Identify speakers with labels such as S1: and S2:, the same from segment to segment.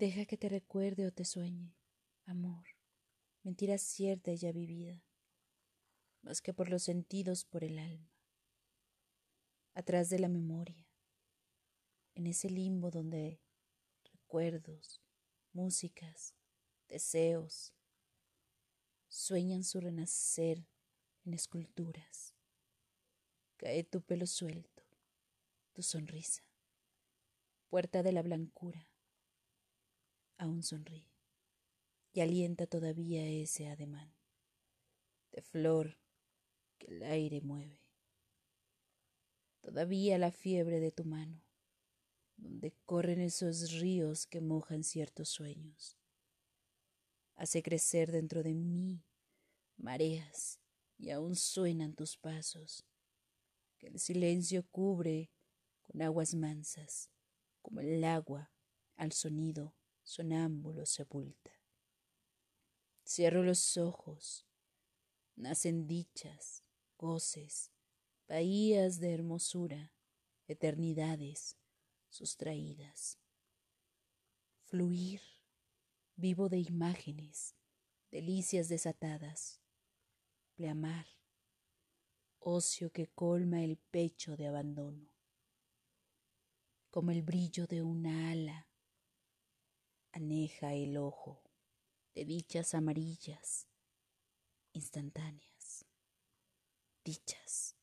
S1: Deja que te recuerde o te sueñe, amor, mentira cierta y ya vivida, más que por los sentidos, por el alma. Atrás de la memoria, en ese limbo donde recuerdos, músicas, deseos, sueñan su renacer en esculturas. Cae tu pelo suelto, tu sonrisa, puerta de la blancura, aún sonríe y alienta todavía ese ademán de flor que el aire mueve. Todavía la fiebre de tu mano, donde corren esos ríos que mojan ciertos sueños, hace crecer dentro de mí mareas y aún suenan tus pasos, que el silencio cubre con aguas mansas, como el agua al sonido sonámbulo sepulta. Cierro los ojos, nacen dichas, goces, bahías de hermosura, eternidades sustraídas. Fluir, vivo de imágenes, delicias desatadas, pleamar, ocio que colma el pecho de abandono, como el brillo de una ala aneja el ojo de dichas amarillas, instantáneas, dichas,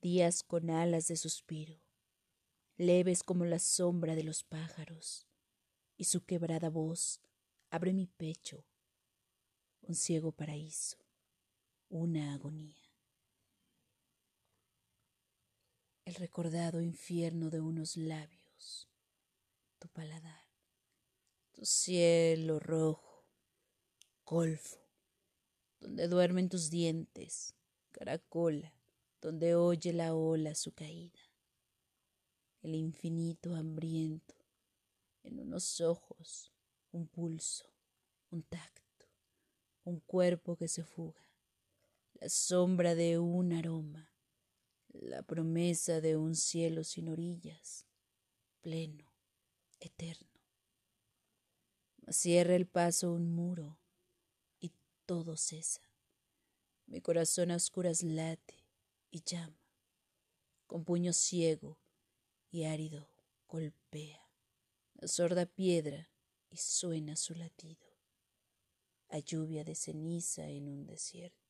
S1: días con alas de suspiro, leves como la sombra de los pájaros, y su quebrada voz abre mi pecho, un ciego paraíso, una agonía. El recordado infierno de unos labios, tu paladar tu cielo rojo, golfo, donde duermen tus dientes, caracola, donde oye la ola su caída, el infinito hambriento, en unos ojos, un pulso, un tacto, un cuerpo que se fuga, la sombra de un aroma, la promesa de un cielo sin orillas, pleno, eterno. Cierra el paso un muro y todo cesa. Mi corazón a oscuras late y llama. Con puño ciego y árido golpea la sorda piedra y suena su latido a lluvia de ceniza en un desierto.